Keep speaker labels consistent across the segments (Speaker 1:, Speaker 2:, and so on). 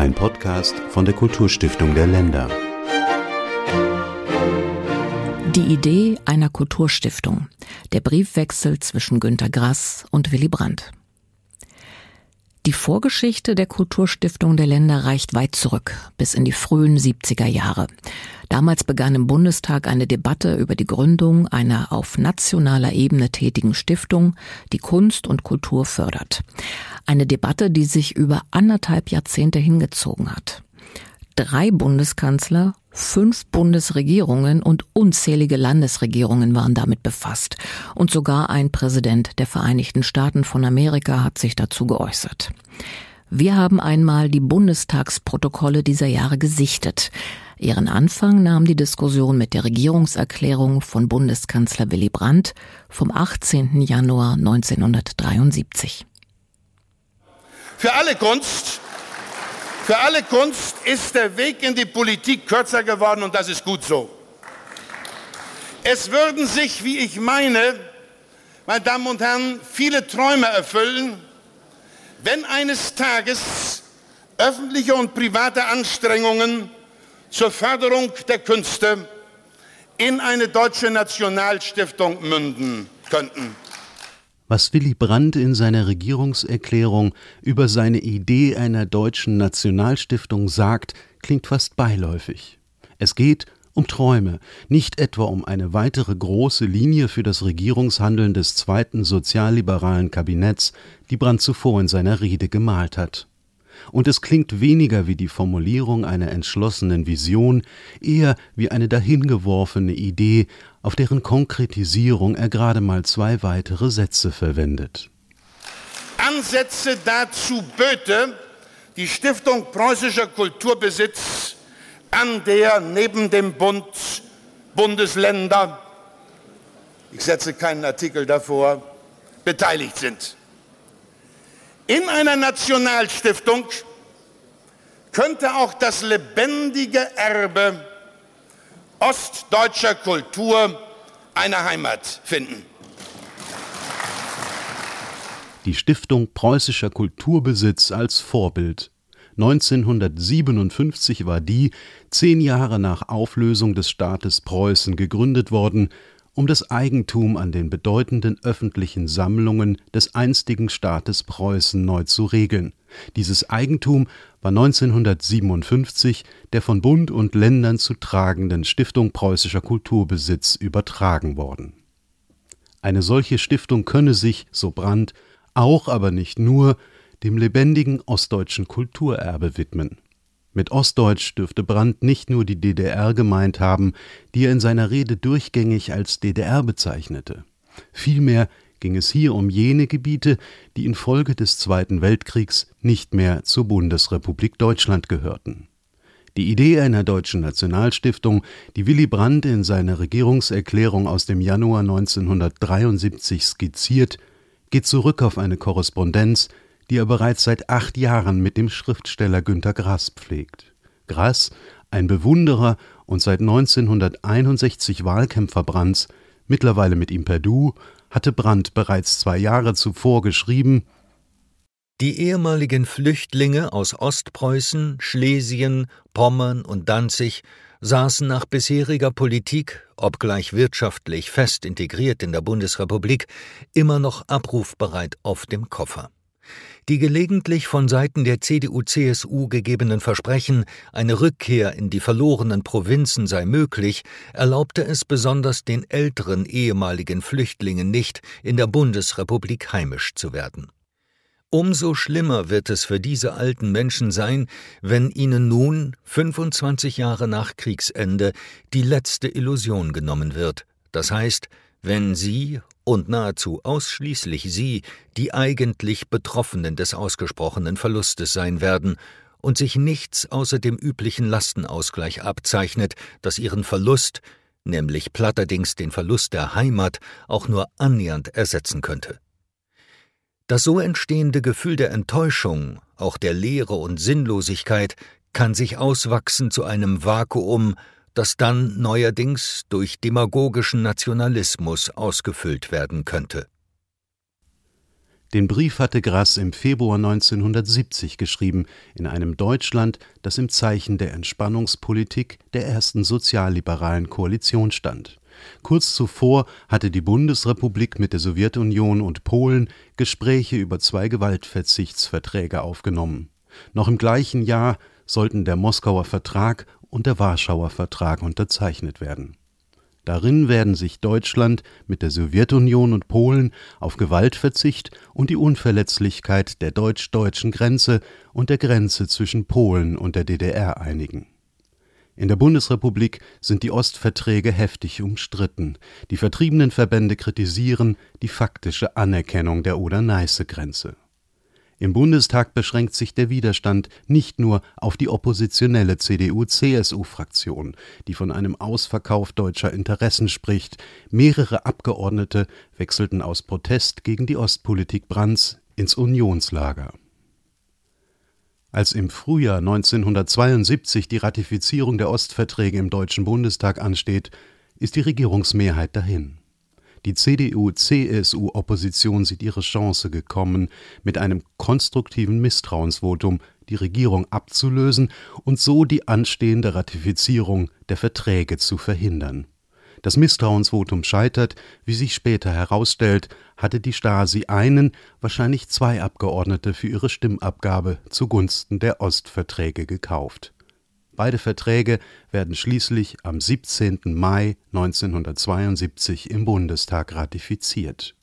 Speaker 1: Ein Podcast von der Kulturstiftung der Länder.
Speaker 2: Die Idee einer Kulturstiftung. Der Briefwechsel zwischen Günter Grass und Willy Brandt. Die Vorgeschichte der Kulturstiftung der Länder reicht weit zurück, bis in die frühen 70er Jahre. Damals begann im Bundestag eine Debatte über die Gründung einer auf nationaler Ebene tätigen Stiftung, die Kunst und Kultur fördert. Eine Debatte, die sich über anderthalb Jahrzehnte hingezogen hat. Drei Bundeskanzler, fünf Bundesregierungen und unzählige Landesregierungen waren damit befasst. Und sogar ein Präsident der Vereinigten Staaten von Amerika hat sich dazu geäußert. Wir haben einmal die Bundestagsprotokolle dieser Jahre gesichtet. Ihren Anfang nahm die Diskussion mit der Regierungserklärung von Bundeskanzler Willy Brandt vom 18. Januar 1973.
Speaker 3: Für alle Kunst für alle Kunst ist der Weg in die Politik kürzer geworden und das ist gut so. Es würden sich, wie ich meine, meine Damen und Herren, viele Träume erfüllen, wenn eines Tages öffentliche und private Anstrengungen zur Förderung der Künste in eine deutsche Nationalstiftung münden könnten.
Speaker 1: Was Willy Brandt in seiner Regierungserklärung über seine Idee einer deutschen Nationalstiftung sagt, klingt fast beiläufig. Es geht um Träume, nicht etwa um eine weitere große Linie für das Regierungshandeln des zweiten sozialliberalen Kabinetts, die Brandt zuvor in seiner Rede gemalt hat und es klingt weniger wie die Formulierung einer entschlossenen Vision, eher wie eine dahingeworfene Idee, auf deren Konkretisierung er gerade mal zwei weitere Sätze verwendet.
Speaker 3: Ansätze dazu böte die Stiftung Preußischer Kulturbesitz, an der neben dem Bund Bundesländer, ich setze keinen Artikel davor, beteiligt sind. In einer Nationalstiftung könnte auch das lebendige Erbe ostdeutscher Kultur eine Heimat finden.
Speaker 1: Die Stiftung Preußischer Kulturbesitz als Vorbild. 1957 war die, zehn Jahre nach Auflösung des Staates Preußen, gegründet worden um das Eigentum an den bedeutenden öffentlichen Sammlungen des einstigen Staates Preußen neu zu regeln. Dieses Eigentum war 1957 der von Bund und Ländern zu tragenden Stiftung Preußischer Kulturbesitz übertragen worden. Eine solche Stiftung könne sich, so Brandt, auch aber nicht nur dem lebendigen ostdeutschen Kulturerbe widmen mit Ostdeutsch dürfte Brandt nicht nur die DDR gemeint haben, die er in seiner Rede durchgängig als DDR bezeichnete. Vielmehr ging es hier um jene Gebiete, die infolge des Zweiten Weltkriegs nicht mehr zur Bundesrepublik Deutschland gehörten. Die Idee einer deutschen Nationalstiftung, die Willy Brandt in seiner Regierungserklärung aus dem Januar 1973 skizziert, geht zurück auf eine Korrespondenz, die er bereits seit acht Jahren mit dem Schriftsteller Günter Grass pflegt. Grass, ein Bewunderer und seit 1961 Wahlkämpfer Brandts, mittlerweile mit ihm per Du, hatte Brandt bereits zwei Jahre zuvor geschrieben
Speaker 4: Die ehemaligen Flüchtlinge aus Ostpreußen, Schlesien, Pommern und Danzig saßen nach bisheriger Politik, obgleich wirtschaftlich fest integriert in der Bundesrepublik, immer noch abrufbereit auf dem Koffer. Die gelegentlich von Seiten der CDU/CSU gegebenen Versprechen, eine Rückkehr in die verlorenen Provinzen sei möglich, erlaubte es besonders den älteren ehemaligen Flüchtlingen nicht, in der Bundesrepublik heimisch zu werden. Umso schlimmer wird es für diese alten Menschen sein, wenn ihnen nun, 25 Jahre nach Kriegsende, die letzte Illusion genommen wird, das heißt, wenn sie und nahezu ausschließlich sie die eigentlich Betroffenen des ausgesprochenen Verlustes sein werden und sich nichts außer dem üblichen Lastenausgleich abzeichnet, das ihren Verlust, nämlich platterdings den Verlust der Heimat, auch nur annähernd ersetzen könnte. Das so entstehende Gefühl der Enttäuschung, auch der Leere und Sinnlosigkeit, kann sich auswachsen zu einem Vakuum, das dann neuerdings durch demagogischen Nationalismus ausgefüllt werden könnte.
Speaker 1: Den Brief hatte Grass im Februar 1970 geschrieben, in einem Deutschland, das im Zeichen der Entspannungspolitik der ersten sozialliberalen Koalition stand. Kurz zuvor hatte die Bundesrepublik mit der Sowjetunion und Polen Gespräche über zwei Gewaltverzichtsverträge aufgenommen. Noch im gleichen Jahr sollten der Moskauer Vertrag und der Warschauer Vertrag unterzeichnet werden Darin werden sich Deutschland mit der Sowjetunion und Polen auf Gewaltverzicht und die Unverletzlichkeit der deutsch-deutschen Grenze und der Grenze zwischen Polen und der DDR einigen. In der Bundesrepublik sind die Ostverträge heftig umstritten. Die Vertriebenenverbände kritisieren die faktische Anerkennung der Oder-Neiße-Grenze im Bundestag beschränkt sich der Widerstand nicht nur auf die oppositionelle CDU-CSU-Fraktion, die von einem Ausverkauf deutscher Interessen spricht. Mehrere Abgeordnete wechselten aus Protest gegen die Ostpolitik Brandts ins Unionslager. Als im Frühjahr 1972 die Ratifizierung der Ostverträge im Deutschen Bundestag ansteht, ist die Regierungsmehrheit dahin. Die CDU-CSU-Opposition sieht ihre Chance gekommen, mit einem konstruktiven Misstrauensvotum die Regierung abzulösen und so die anstehende Ratifizierung der Verträge zu verhindern. Das Misstrauensvotum scheitert, wie sich später herausstellt, hatte die Stasi einen, wahrscheinlich zwei Abgeordnete für ihre Stimmabgabe zugunsten der Ostverträge gekauft Beide Verträge werden schließlich am 17. Mai 1972 im Bundestag ratifiziert.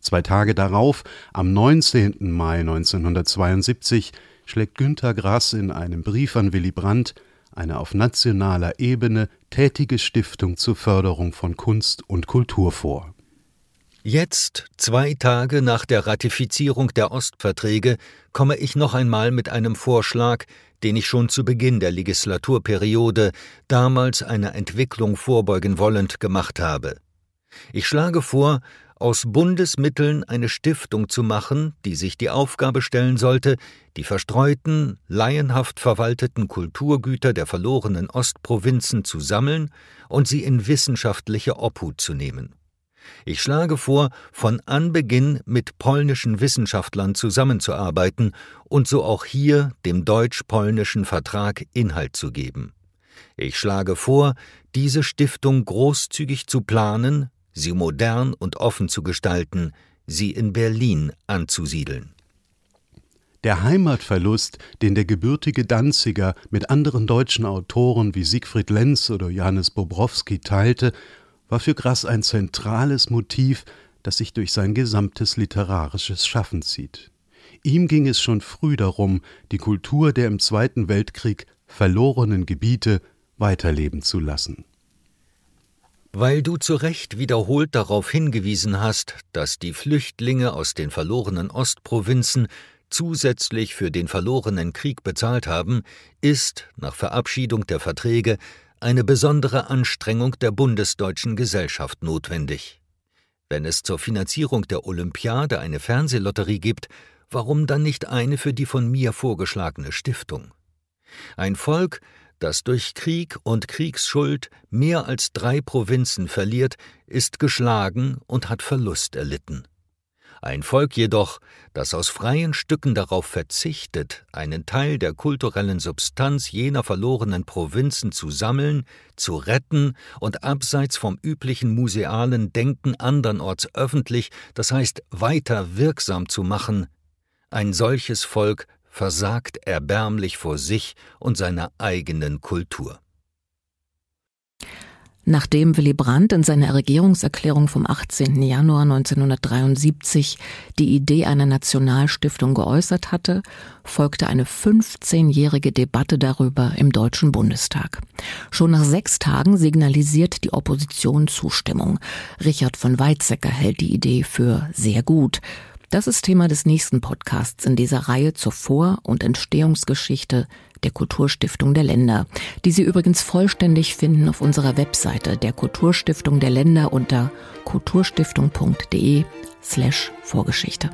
Speaker 1: Zwei Tage darauf, am 19. Mai 1972, schlägt Günter Grass in einem Brief an Willy Brandt eine auf nationaler Ebene tätige Stiftung zur Förderung von Kunst und Kultur vor.
Speaker 4: Jetzt, zwei Tage nach der Ratifizierung der Ostverträge, komme ich noch einmal mit einem Vorschlag, den ich schon zu Beginn der Legislaturperiode, damals einer Entwicklung vorbeugen wollend, gemacht habe. Ich schlage vor, aus Bundesmitteln eine Stiftung zu machen, die sich die Aufgabe stellen sollte, die verstreuten, laienhaft verwalteten Kulturgüter der verlorenen Ostprovinzen zu sammeln und sie in wissenschaftliche Obhut zu nehmen. Ich schlage vor, von Anbeginn mit polnischen Wissenschaftlern zusammenzuarbeiten und so auch hier dem deutsch-polnischen Vertrag Inhalt zu geben. Ich schlage vor, diese Stiftung großzügig zu planen, sie modern und offen zu gestalten, sie in Berlin anzusiedeln.
Speaker 1: Der Heimatverlust, den der gebürtige Danziger mit anderen deutschen Autoren wie Siegfried Lenz oder Johannes Bobrowski teilte, war für Grass ein zentrales Motiv, das sich durch sein gesamtes literarisches Schaffen zieht. Ihm ging es schon früh darum, die Kultur der im Zweiten Weltkrieg verlorenen Gebiete weiterleben zu lassen.
Speaker 4: Weil du zu Recht wiederholt darauf hingewiesen hast, dass die Flüchtlinge aus den verlorenen Ostprovinzen zusätzlich für den verlorenen Krieg bezahlt haben, ist, nach Verabschiedung der Verträge, eine besondere Anstrengung der bundesdeutschen Gesellschaft notwendig. Wenn es zur Finanzierung der Olympiade eine Fernsehlotterie gibt, warum dann nicht eine für die von mir vorgeschlagene Stiftung? Ein Volk, das durch Krieg und Kriegsschuld mehr als drei Provinzen verliert, ist geschlagen und hat Verlust erlitten. Ein Volk jedoch, das aus freien Stücken darauf verzichtet, einen Teil der kulturellen Substanz jener verlorenen Provinzen zu sammeln, zu retten und abseits vom üblichen musealen Denken andernorts öffentlich, das heißt weiter wirksam zu machen, ein solches Volk versagt erbärmlich vor sich und seiner eigenen Kultur.
Speaker 2: Nachdem Willy Brandt in seiner Regierungserklärung vom 18. Januar 1973 die Idee einer Nationalstiftung geäußert hatte, folgte eine 15-jährige Debatte darüber im Deutschen Bundestag. Schon nach sechs Tagen signalisiert die Opposition Zustimmung. Richard von Weizsäcker hält die Idee für sehr gut. Das ist Thema des nächsten Podcasts in dieser Reihe zur Vor- und Entstehungsgeschichte der Kulturstiftung der Länder, die Sie übrigens vollständig finden auf unserer Webseite der Kulturstiftung der Länder unter kulturstiftung.de slash Vorgeschichte.